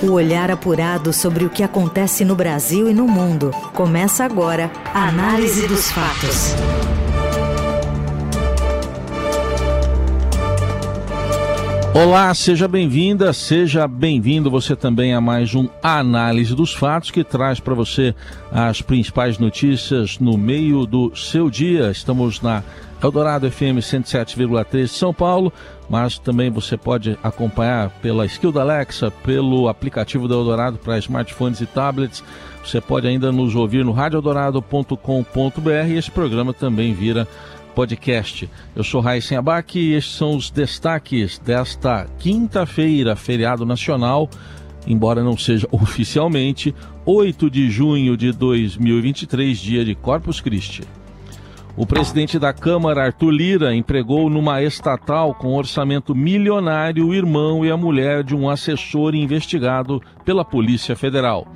O olhar apurado sobre o que acontece no Brasil e no mundo. Começa agora a Análise dos Fatos. Olá, seja bem-vinda, seja bem-vindo você também a mais um Análise dos Fatos que traz para você as principais notícias no meio do seu dia. Estamos na Eldorado FM 107,3 São Paulo, mas também você pode acompanhar pela skill da Alexa, pelo aplicativo da Eldorado para smartphones e tablets. Você pode ainda nos ouvir no radioeldorado.com.br e esse programa também vira podcast. Eu sou Raíssen Abac e estes são os destaques desta quinta-feira, feriado nacional, embora não seja oficialmente, 8 de junho de 2023, dia de Corpus Christi. O presidente da Câmara, Arthur Lira, empregou numa estatal com orçamento milionário o irmão e a mulher de um assessor investigado pela Polícia Federal.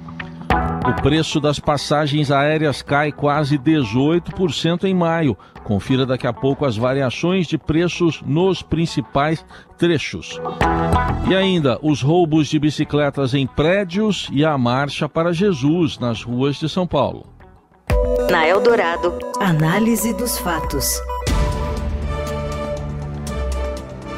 O preço das passagens aéreas cai quase 18% em maio. Confira daqui a pouco as variações de preços nos principais trechos. E ainda os roubos de bicicletas em prédios e a marcha para Jesus nas ruas de São Paulo. Na Eldorado, análise dos fatos.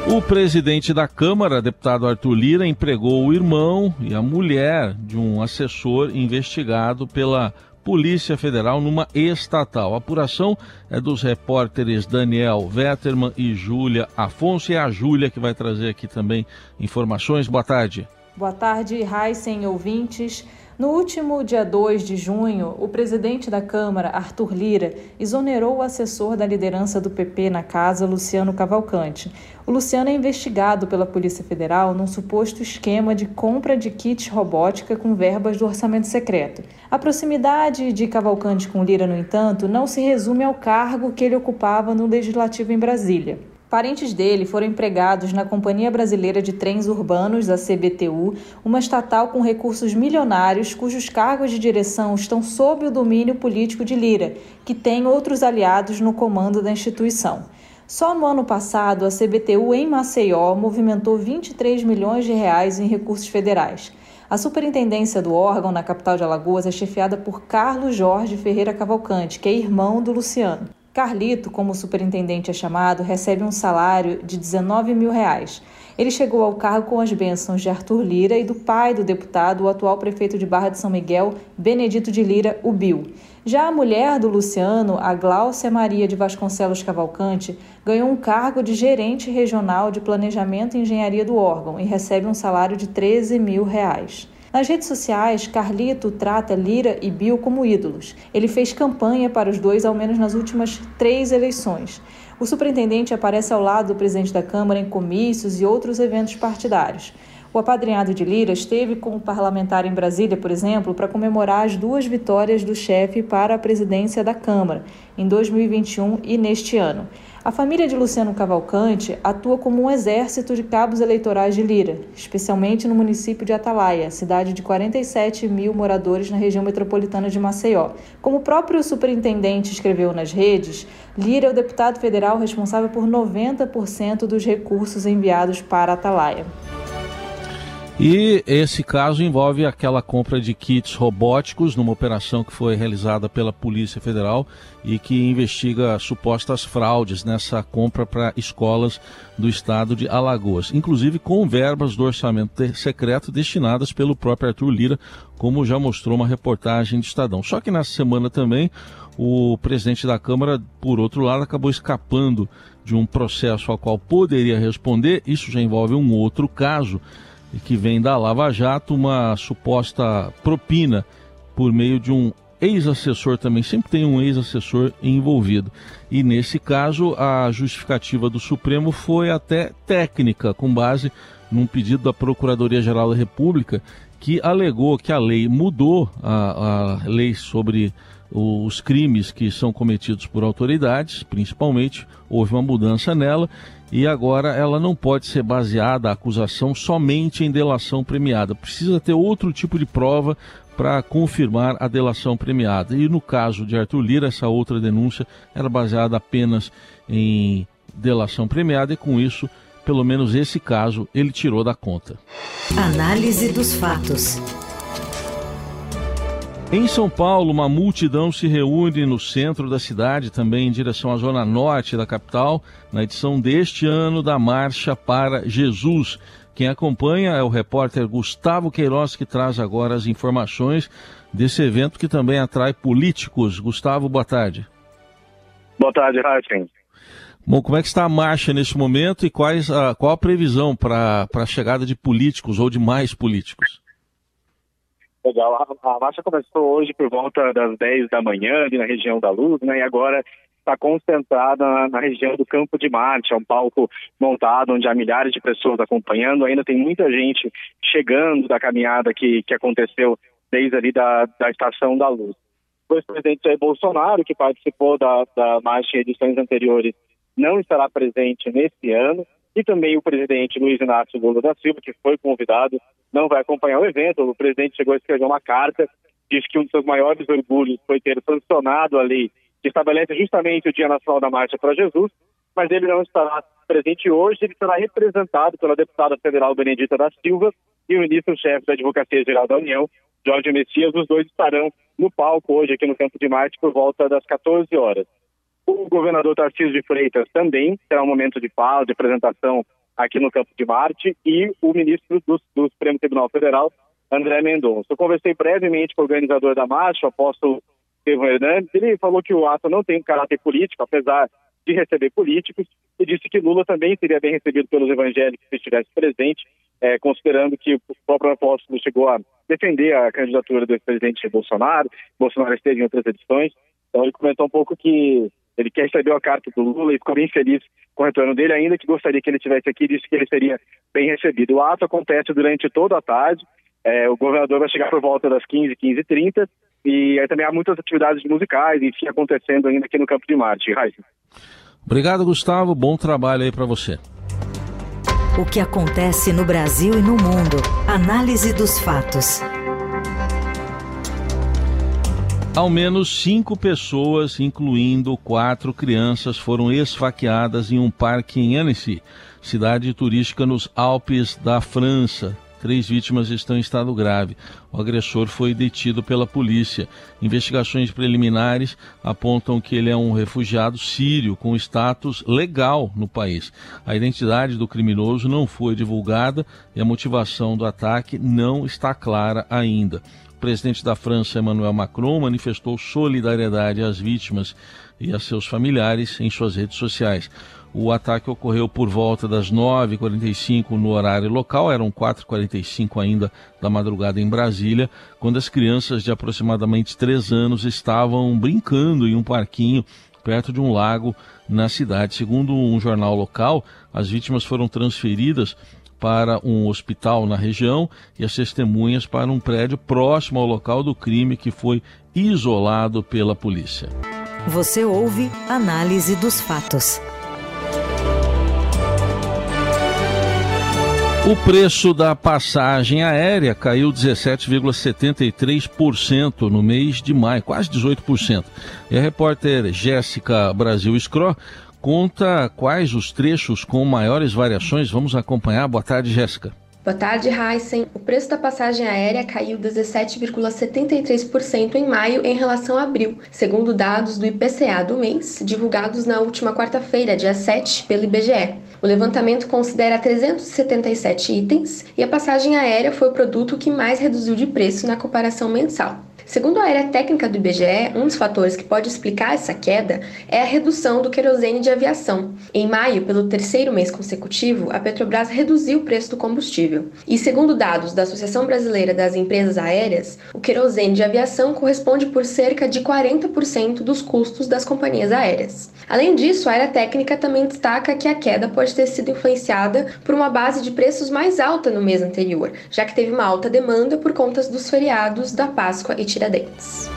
O presidente da Câmara, deputado Arthur Lira, empregou o irmão e a mulher de um assessor investigado pela Polícia Federal numa estatal. A apuração é dos repórteres Daniel Vetterman e Júlia Afonso. E é a Júlia que vai trazer aqui também informações. Boa tarde. Boa tarde, Raíssen, ouvintes. No último dia 2 de junho, o presidente da Câmara, Arthur Lira, exonerou o assessor da liderança do PP na casa, Luciano Cavalcante. O Luciano é investigado pela Polícia Federal num suposto esquema de compra de kits robótica com verbas do orçamento secreto. A proximidade de Cavalcante com Lira, no entanto, não se resume ao cargo que ele ocupava no Legislativo em Brasília. Parentes dele foram empregados na Companhia Brasileira de Trens Urbanos, a CBTU, uma estatal com recursos milionários cujos cargos de direção estão sob o domínio político de Lira, que tem outros aliados no comando da instituição. Só no ano passado, a CBTU em Maceió movimentou 23 milhões de reais em recursos federais. A superintendência do órgão na capital de Alagoas é chefiada por Carlos Jorge Ferreira Cavalcante, que é irmão do Luciano. Carlito, como o superintendente é chamado, recebe um salário de 19 mil reais. Ele chegou ao cargo com as bênçãos de Arthur Lira e do pai do deputado, o atual prefeito de Barra de São Miguel, Benedito de Lira, o Bill. Já a mulher do Luciano, a Gláucia Maria de Vasconcelos Cavalcante, ganhou um cargo de gerente regional de planejamento e engenharia do órgão e recebe um salário de 13 mil reais. Nas redes sociais, Carlito trata Lira e Bill como ídolos. Ele fez campanha para os dois ao menos nas últimas três eleições. O superintendente aparece ao lado do presidente da Câmara em comícios e outros eventos partidários. O apadrinhado de Lira esteve como parlamentar em Brasília, por exemplo, para comemorar as duas vitórias do chefe para a presidência da Câmara, em 2021 e neste ano. A família de Luciano Cavalcante atua como um exército de cabos eleitorais de Lira, especialmente no município de Atalaia, cidade de 47 mil moradores na região metropolitana de Maceió. Como o próprio superintendente escreveu nas redes, Lira é o deputado federal responsável por 90% dos recursos enviados para Atalaia. E esse caso envolve aquela compra de kits robóticos numa operação que foi realizada pela Polícia Federal e que investiga supostas fraudes nessa compra para escolas do estado de Alagoas, inclusive com verbas do orçamento secreto destinadas pelo próprio Arthur Lira, como já mostrou uma reportagem de Estadão. Só que nessa semana também o presidente da Câmara, por outro lado, acabou escapando de um processo ao qual poderia responder. Isso já envolve um outro caso que vem da Lava Jato, uma suposta propina por meio de um ex-assessor também, sempre tem um ex-assessor envolvido. E nesse caso, a justificativa do Supremo foi até técnica, com base num pedido da Procuradoria-Geral da República, que alegou que a lei mudou, a, a lei sobre os crimes que são cometidos por autoridades, principalmente, houve uma mudança nela e agora ela não pode ser baseada a acusação somente em delação premiada. Precisa ter outro tipo de prova para confirmar a delação premiada. E no caso de Arthur Lira, essa outra denúncia era baseada apenas em delação premiada e com isso pelo menos esse caso ele tirou da conta. Análise dos fatos. Em São Paulo, uma multidão se reúne no centro da cidade, também em direção à zona norte da capital, na edição deste ano da Marcha para Jesus. Quem acompanha é o repórter Gustavo Queiroz, que traz agora as informações desse evento que também atrai políticos. Gustavo, boa tarde. Boa tarde, Raíssen. Bom, como é que está a marcha nesse momento e quais a, qual a previsão para a chegada de políticos ou de mais políticos? Legal, a, a, marcha começou hoje por volta das 10 da manhã, ali na região da Luz, né, e agora está concentrada na, na, região do Campo de Marte, é um palco montado onde há milhares de pessoas acompanhando, ainda tem muita gente chegando da caminhada que, que aconteceu desde ali da, da Estação da Luz. O ex-presidente Jair Bolsonaro, que participou da, da marcha em edições anteriores, não estará presente nesse ano. E também o presidente Luiz Inácio Lula da Silva, que foi convidado, não vai acompanhar o evento. O presidente chegou a escrever uma carta, disse que um dos seus maiores orgulhos foi ter sancionado a lei que estabelece justamente o Dia Nacional da Marcha para Jesus, mas ele não estará presente hoje, ele será representado pela deputada federal Benedita da Silva e o ministro-chefe da Advocacia Geral da União, Jorge Messias. Os dois estarão no palco hoje aqui no Campo de Marte por volta das 14 horas. O governador Tarcísio de Freitas também terá um momento de fala, de apresentação aqui no Campo de Marte, e o ministro do, do Supremo Tribunal Federal, André Mendonça. Eu conversei brevemente com o organizador da marcha, o apóstolo Estevão Hernandes. Ele falou que o ato não tem caráter político, apesar de receber políticos, e disse que Lula também seria bem recebido pelos evangélicos se estivesse presente, é, considerando que o próprio apóstolo chegou a defender a candidatura do ex-presidente Bolsonaro, Bolsonaro esteve em outras edições. Então ele comentou um pouco que ele quer receber a carta do Lula e ficou bem feliz com o retorno dele, ainda que gostaria que ele estivesse aqui, disse que ele seria bem recebido. O ato acontece durante toda a tarde, é, o governador vai chegar por volta das 15, 15 h 30 e aí também há muitas atividades musicais, enfim, acontecendo ainda aqui no Campo de Marte. Raíssa. Obrigado, Gustavo. Bom trabalho aí para você. O que acontece no Brasil e no mundo. Análise dos fatos. Ao menos cinco pessoas, incluindo quatro crianças, foram esfaqueadas em um parque em Annecy, cidade turística nos Alpes da França. Três vítimas estão em estado grave. O agressor foi detido pela polícia. Investigações preliminares apontam que ele é um refugiado sírio com status legal no país. A identidade do criminoso não foi divulgada e a motivação do ataque não está clara ainda presidente da França, Emmanuel Macron, manifestou solidariedade às vítimas e a seus familiares em suas redes sociais. O ataque ocorreu por volta das 9h45 no horário local, eram 4h45 ainda da madrugada em Brasília, quando as crianças de aproximadamente 3 anos estavam brincando em um parquinho perto de um lago na cidade. Segundo um jornal local, as vítimas foram transferidas para um hospital na região e as testemunhas para um prédio próximo ao local do crime que foi isolado pela polícia. Você ouve Análise dos Fatos. O preço da passagem aérea caiu 17,73% no mês de maio, quase 18%. E a repórter Jéssica Brasil Scro conta quais os trechos com maiores variações. Vamos acompanhar. Boa tarde, Jéssica. Boa tarde, Heisen. O preço da passagem aérea caiu 17,73% em maio em relação a abril, segundo dados do IPCA do mês, divulgados na última quarta-feira, dia 7, pelo IBGE. O levantamento considera 377 itens e a passagem aérea foi o produto que mais reduziu de preço na comparação mensal. Segundo a área técnica do IBGE, um dos fatores que pode explicar essa queda é a redução do querosene de aviação. Em maio, pelo terceiro mês consecutivo, a Petrobras reduziu o preço do combustível. E segundo dados da Associação Brasileira das Empresas Aéreas, o querosene de aviação corresponde por cerca de 40% dos custos das companhias aéreas. Além disso, a área técnica também destaca que a queda pode ter sido influenciada por uma base de preços mais alta no mês anterior, já que teve uma alta demanda por conta dos feriados da Páscoa e Tiradentes.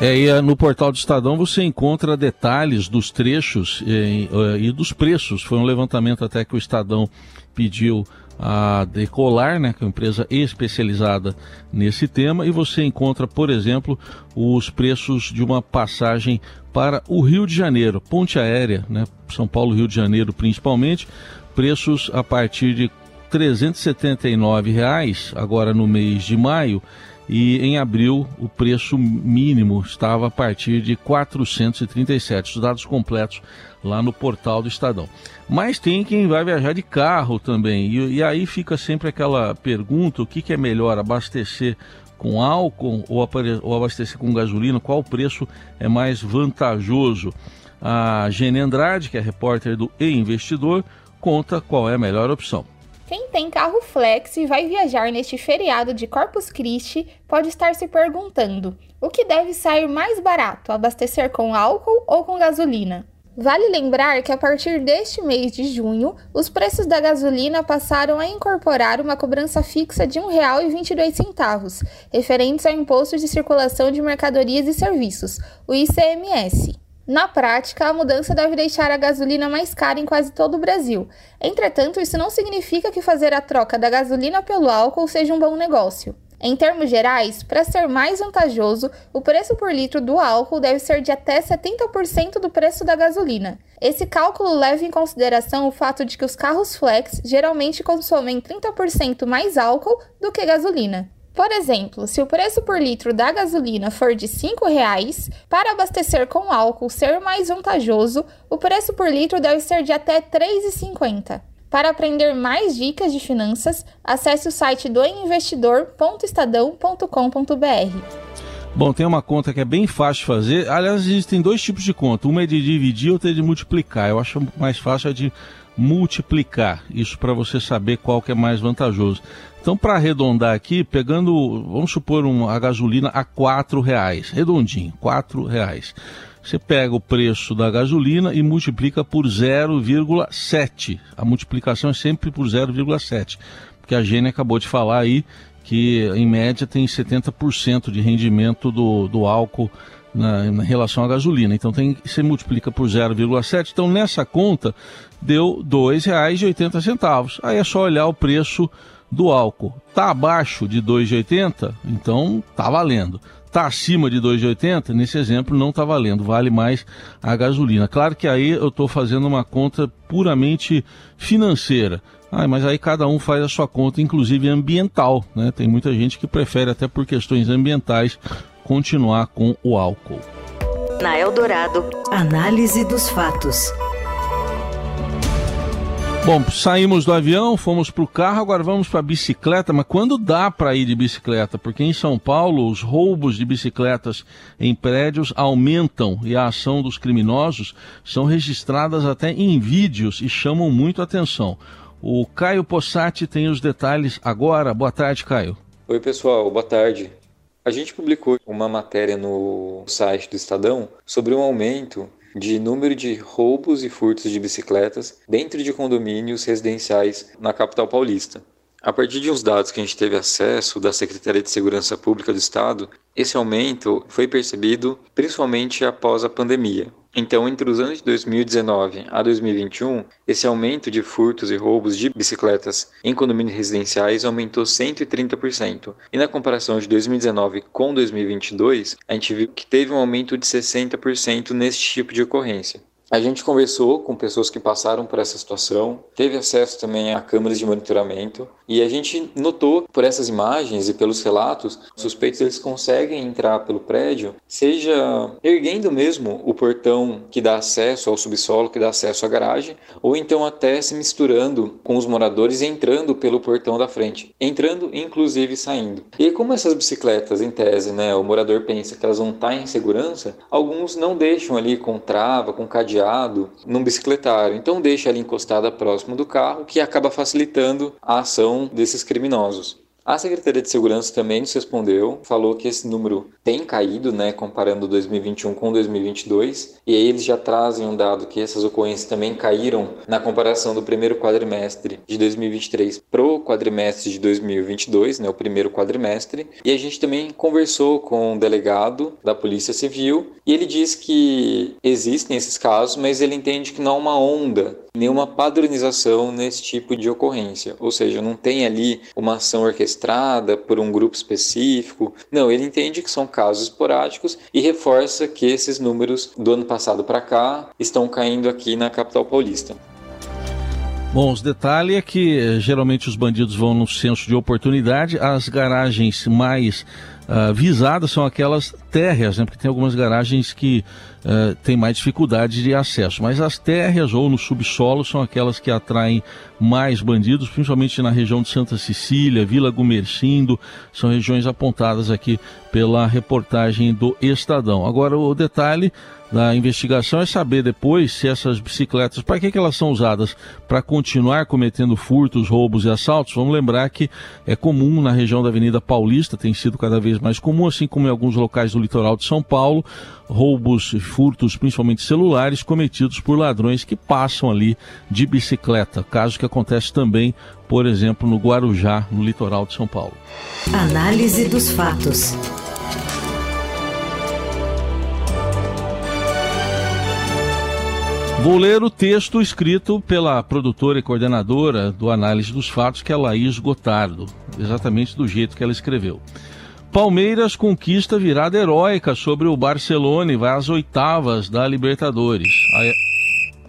É, e no portal do Estadão você encontra detalhes dos trechos e, e, dos preços. Foi um levantamento até que o Estadão pediu a Decolar, né, que é uma empresa especializada nesse tema, e você encontra, por exemplo, os preços de uma passagem para o Rio de Janeiro, ponte aérea, né, São Paulo, Rio de Janeiro principalmente, preços a partir de 379 reais, agora no mês de maio, e em abril o preço mínimo estava a partir de 437. Os dados completos lá no portal do Estadão. Mas tem quem vai viajar de carro também. E, e aí fica sempre aquela pergunta: o que, que é melhor, abastecer com álcool ou, ou abastecer com gasolina? Qual preço é mais vantajoso? A Gene Andrade, que é repórter do E Investidor, conta qual é a melhor opção. Quem tem carro flex e vai viajar neste feriado de Corpus Christi pode estar se perguntando: o que deve sair mais barato, abastecer com álcool ou com gasolina? Vale lembrar que a partir deste mês de junho, os preços da gasolina passaram a incorporar uma cobrança fixa de R$ 1,22, referentes ao Imposto de Circulação de Mercadorias e Serviços, o ICMS. Na prática, a mudança deve deixar a gasolina mais cara em quase todo o Brasil. Entretanto, isso não significa que fazer a troca da gasolina pelo álcool seja um bom negócio. Em termos gerais, para ser mais vantajoso, o preço por litro do álcool deve ser de até 70% do preço da gasolina. Esse cálculo leva em consideração o fato de que os carros flex geralmente consomem 30% mais álcool do que gasolina. Por exemplo, se o preço por litro da gasolina for de R$ 5,00, para abastecer com álcool ser mais vantajoso, o preço por litro deve ser de até R$ 3,50. Para aprender mais dicas de finanças, acesse o site do investidor.estadão.com.br. Bom, tem uma conta que é bem fácil de fazer. Aliás, existem dois tipos de conta. Uma é de dividir, outra é de multiplicar. Eu acho mais fácil a de multiplicar. Isso para você saber qual que é mais vantajoso. Então, para arredondar aqui, pegando, vamos supor, a gasolina a R$ reais, redondinho, R$ reais. Você pega o preço da gasolina e multiplica por 0,7. A multiplicação é sempre por 0,7. Porque a Gênia acabou de falar aí que, em média, tem 70% de rendimento do, do álcool na, na, relação à gasolina. Então tem, você multiplica por 0,7. Então nessa conta deu R$ 2,80. Aí é só olhar o preço do álcool. Está abaixo de 2,80? Então tá valendo está acima de 2,80, nesse exemplo não está valendo, vale mais a gasolina. Claro que aí eu estou fazendo uma conta puramente financeira. Ah, mas aí cada um faz a sua conta, inclusive ambiental. Né? Tem muita gente que prefere, até por questões ambientais, continuar com o álcool. Na Eldorado, análise dos fatos. Bom, saímos do avião, fomos para o carro, agora vamos para a bicicleta, mas quando dá para ir de bicicleta? Porque em São Paulo os roubos de bicicletas em prédios aumentam e a ação dos criminosos são registradas até em vídeos e chamam muito atenção. O Caio Possati tem os detalhes agora. Boa tarde, Caio. Oi, pessoal, boa tarde. A gente publicou uma matéria no site do Estadão sobre um aumento de número de roubos e furtos de bicicletas dentro de condomínios residenciais na capital paulista. A partir de uns dados que a gente teve acesso da Secretaria de Segurança Pública do Estado, esse aumento foi percebido principalmente após a pandemia. Então, entre os anos de 2019 a 2021, esse aumento de furtos e roubos de bicicletas em condomínios residenciais aumentou 130%. E na comparação de 2019 com 2022, a gente viu que teve um aumento de 60% nesse tipo de ocorrência. A gente conversou com pessoas que passaram por essa situação, teve acesso também a câmeras de monitoramento e a gente notou por essas imagens e pelos relatos, suspeitos eles conseguem entrar pelo prédio, seja erguendo mesmo o portão que dá acesso ao subsolo, que dá acesso à garagem, ou então até se misturando com os moradores e entrando pelo portão da frente, entrando inclusive saindo. E como essas bicicletas em tese, né, o morador pensa que elas vão estar em segurança, alguns não deixam ali com trava, com cadeado rodeado num bicicletário. Então deixa ela encostada próximo do carro, que acaba facilitando a ação desses criminosos. A Secretaria de Segurança também nos respondeu, falou que esse número tem caído, né, comparando 2021 com 2022, e aí eles já trazem um dado que essas ocorrências também caíram na comparação do primeiro quadrimestre de 2023 pro quadrimestre de 2022, né, o primeiro quadrimestre, e a gente também conversou com um delegado da Polícia Civil, e ele diz que existem esses casos, mas ele entende que não há uma onda nenhuma padronização nesse tipo de ocorrência, ou seja, não tem ali uma ação orquestrada por um grupo específico. Não, ele entende que são casos esporádicos e reforça que esses números do ano passado para cá estão caindo aqui na capital paulista. Bom, os detalhes é que eh, geralmente os bandidos vão no senso de oportunidade, as garagens mais uh, visadas são aquelas térreas, né? porque tem algumas garagens que uh, têm mais dificuldade de acesso, mas as térreas ou no subsolo são aquelas que atraem mais bandidos, principalmente na região de Santa Cecília, Vila Gumercindo, são regiões apontadas aqui pela reportagem do Estadão. Agora, o detalhe da investigação é saber depois se essas bicicletas, para que, que elas são usadas? Para continuar cometendo furtos, roubos e assaltos? Vamos lembrar que é comum na região da Avenida Paulista, tem sido cada vez mais comum, assim como em alguns locais do litoral de São Paulo, roubos e furtos, principalmente celulares, cometidos por ladrões que passam ali de bicicleta. Caso que acontece também, por exemplo, no Guarujá, no litoral de São Paulo. Análise dos fatos. Vou ler o texto escrito pela produtora e coordenadora do Análise dos Fatos, que é Laís Gotardo, exatamente do jeito que ela escreveu. Palmeiras conquista virada heróica sobre o Barcelona e vai às oitavas da Libertadores. Aí,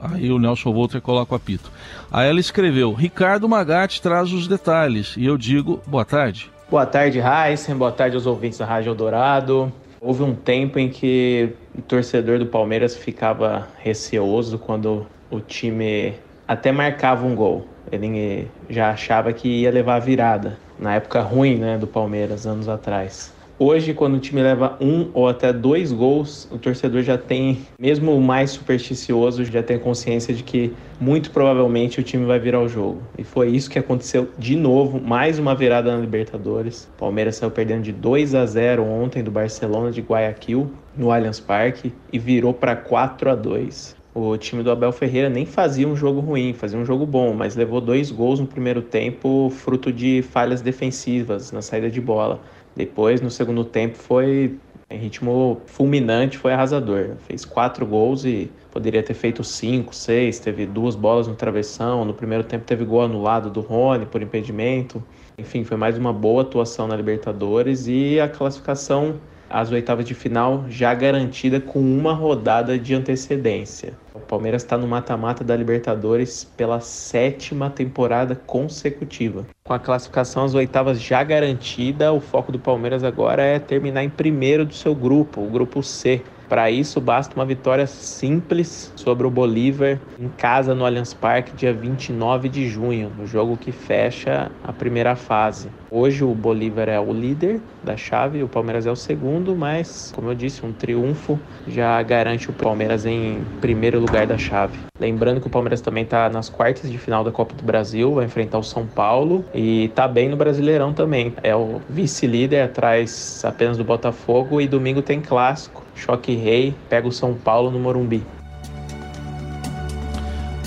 aí o Nelson Volter coloca o apito. Aí ela escreveu: Ricardo Magatti traz os detalhes. E eu digo: boa tarde. Boa tarde, Heisen. Boa tarde aos ouvintes da Rádio Dourado. Houve um tempo em que o torcedor do Palmeiras ficava receoso quando o time até marcava um gol. Ele já achava que ia levar a virada. Na época ruim né, do Palmeiras, anos atrás. Hoje, quando o time leva um ou até dois gols, o torcedor já tem, mesmo o mais supersticioso, já tem consciência de que muito provavelmente o time vai virar o jogo. E foi isso que aconteceu de novo, mais uma virada na Libertadores. O Palmeiras saiu perdendo de 2 a 0 ontem do Barcelona de Guayaquil no Allianz Parque e virou para 4 a 2. O time do Abel Ferreira nem fazia um jogo ruim, fazia um jogo bom, mas levou dois gols no primeiro tempo, fruto de falhas defensivas na saída de bola. Depois, no segundo tempo, foi em ritmo fulminante, foi arrasador. Fez quatro gols e poderia ter feito cinco, seis. Teve duas bolas no travessão. No primeiro tempo, teve gol anulado do Rony por impedimento. Enfim, foi mais uma boa atuação na Libertadores e a classificação às oitavas de final já garantida com uma rodada de antecedência. O Palmeiras está no mata-mata da Libertadores pela sétima temporada consecutiva. Com a classificação às oitavas já garantida, o foco do Palmeiras agora é terminar em primeiro do seu grupo, o grupo C. Para isso, basta uma vitória simples sobre o Bolívar em casa no Allianz Parque, dia 29 de junho, no jogo que fecha a primeira fase. Hoje, o Bolívar é o líder da chave, o Palmeiras é o segundo, mas, como eu disse, um triunfo já garante o Palmeiras em primeiro lugar da chave. Lembrando que o Palmeiras também está nas quartas de final da Copa do Brasil, vai enfrentar o São Paulo e está bem no Brasileirão também. É o vice-líder atrás apenas do Botafogo e domingo tem clássico. Choque Rei pega o São Paulo no Morumbi.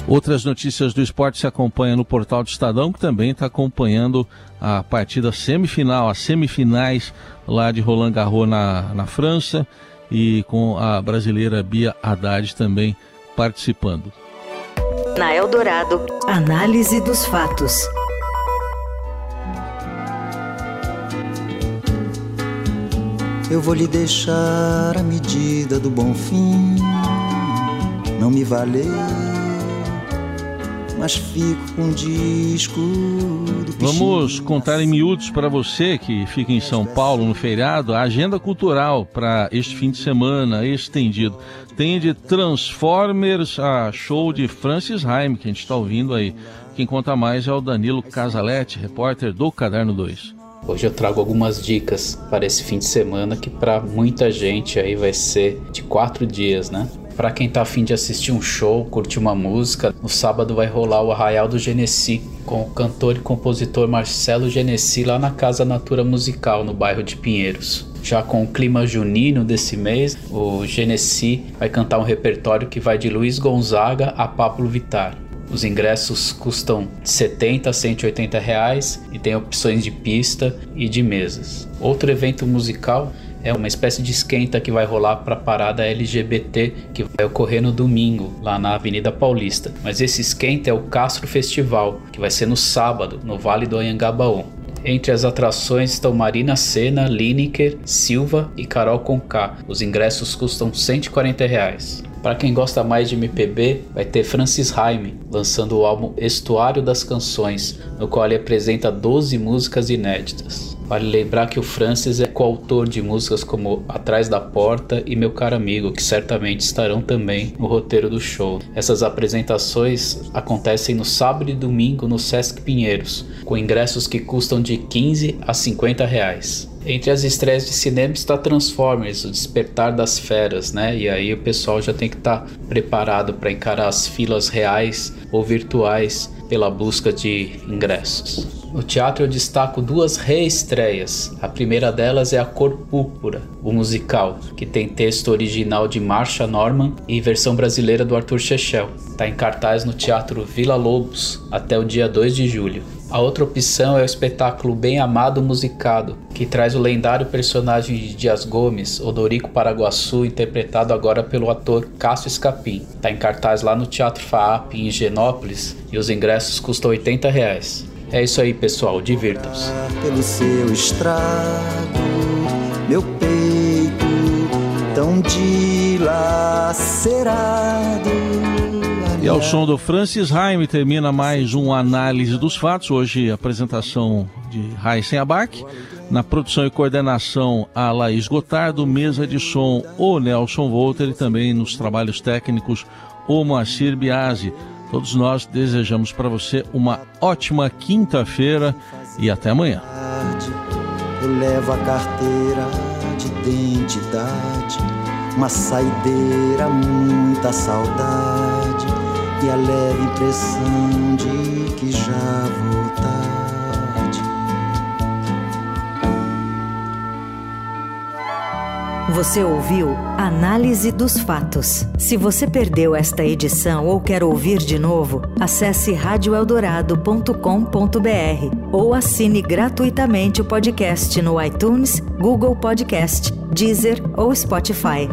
Outras notícias do esporte se acompanham no portal do Estadão, que também está acompanhando a partida semifinal, as semifinais lá de Roland Garros na, na França e com a brasileira Bia Haddad também participando. Na Eldorado, análise dos fatos. Eu vou lhe deixar a medida do bom fim. Não me valer, mas fico com um disco do Vamos contar em miúdos para você que fica em São Paulo no feriado a agenda cultural para este fim de semana estendido. Tem de Transformers a show de Francis Haim, que a gente está ouvindo aí. Quem conta mais é o Danilo Casaletti, repórter do Caderno 2. Hoje eu trago algumas dicas para esse fim de semana que para muita gente aí vai ser de quatro dias, né? Para quem tá afim de assistir um show, curtir uma música, no sábado vai rolar o Arraial do Genesi com o cantor e compositor Marcelo Genesi lá na Casa Natura Musical, no bairro de Pinheiros. Já com o clima junino desse mês, o Genesi vai cantar um repertório que vai de Luiz Gonzaga a Pablo Vittar. Os ingressos custam de 70 a 180 reais e tem opções de pista e de mesas. Outro evento musical é uma espécie de esquenta que vai rolar para a parada LGBT que vai ocorrer no domingo, lá na Avenida Paulista. Mas esse esquenta é o Castro Festival, que vai ser no sábado, no Vale do Anhangabaú. Entre as atrações estão Marina Senna, Lineker, Silva e Carol Conká. Os ingressos custam 140 reais. Para quem gosta mais de MPB, vai ter Francis Haime lançando o álbum Estuário das Canções, no qual ele apresenta 12 músicas inéditas. Vale lembrar que o Francis é coautor de músicas como Atrás da Porta e Meu Caro Amigo, que certamente estarão também no roteiro do show. Essas apresentações acontecem no sábado e domingo no Sesc Pinheiros, com ingressos que custam de 15 a 50 reais. Entre as estreias de cinema está Transformers, o Despertar das Feras, né? E aí o pessoal já tem que estar tá preparado para encarar as filas reais ou virtuais pela busca de ingressos. No teatro eu destaco duas reestreias. A primeira delas é A Cor Púrpura, o musical, que tem texto original de Marsha Norman e versão brasileira do Arthur Chechel. Está em cartaz no Teatro Vila Lobos até o dia 2 de julho. A outra opção é o espetáculo Bem Amado Musicado, que traz o lendário personagem de Dias Gomes, Odorico Paraguaçu, interpretado agora pelo ator Cássio Escapim. Está em cartaz lá no Teatro FAAP em Higienópolis e os ingressos custam 80 reais. É isso aí, pessoal, divirtam-se. Pelo seu estrago, meu peito tão dilacerado e ao som do Francis Haime termina mais um análise dos fatos. Hoje, apresentação de Raíssen Abac. Na produção e coordenação, a Laís Gotardo. Mesa de som, o Nelson Volter. E também nos trabalhos técnicos, o Moacir Biasi. Todos nós desejamos para você uma ótima quinta-feira e até amanhã. Eu levo a carteira de identidade, uma saideira, muita saudade e a leve impressão de que já vou tarde. Você ouviu Análise dos Fatos. Se você perdeu esta edição ou quer ouvir de novo, acesse radioeldorado.com.br ou assine gratuitamente o podcast no iTunes, Google Podcast, Deezer ou Spotify.